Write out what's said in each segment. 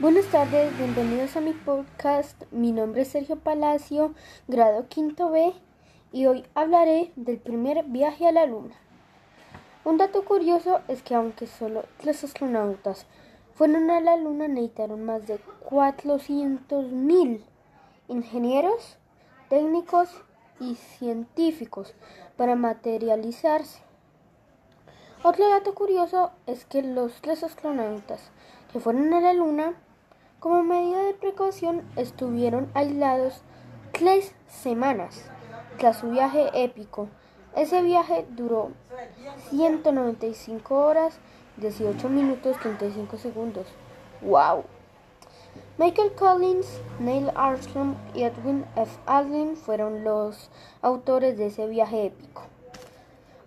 Buenas tardes, bienvenidos a mi podcast. Mi nombre es Sergio Palacio, grado quinto B, y hoy hablaré del primer viaje a la Luna. Un dato curioso es que aunque solo tres astronautas fueron a la Luna, necesitaron más de 400.000 ingenieros, técnicos y científicos para materializarse. Otro dato curioso es que los tres astronautas que fueron a la Luna como medida de precaución, estuvieron aislados tres semanas tras su viaje épico. Ese viaje duró 195 horas, 18 minutos, 35 segundos. ¡Wow! Michael Collins, Neil Armstrong y Edwin F. Aldrin fueron los autores de ese viaje épico.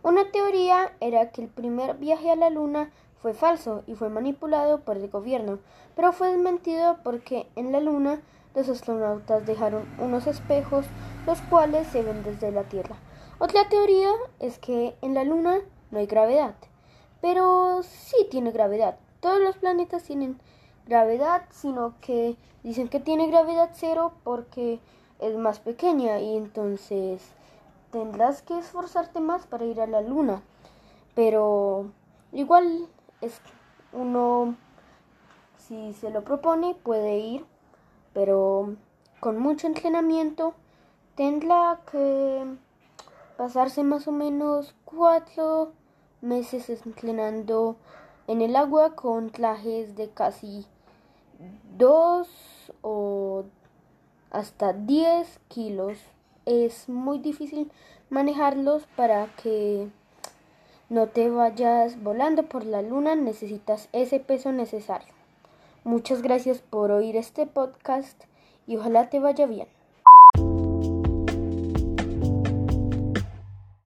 Una teoría era que el primer viaje a la Luna fue falso y fue manipulado por el gobierno, pero fue desmentido porque en la Luna los astronautas dejaron unos espejos los cuales se ven desde la Tierra. Otra teoría es que en la Luna no hay gravedad, pero sí tiene gravedad. Todos los planetas tienen gravedad, sino que dicen que tiene gravedad cero porque es más pequeña y entonces tendrás que esforzarte más para ir a la Luna. Pero igual es uno si se lo propone puede ir, pero con mucho entrenamiento tendrá que pasarse más o menos cuatro meses entrenando en el agua con trajes de casi dos o hasta 10 kilos. Es muy difícil manejarlos para que no te vayas volando por la luna, necesitas ese peso necesario. Muchas gracias por oír este podcast y ojalá te vaya bien.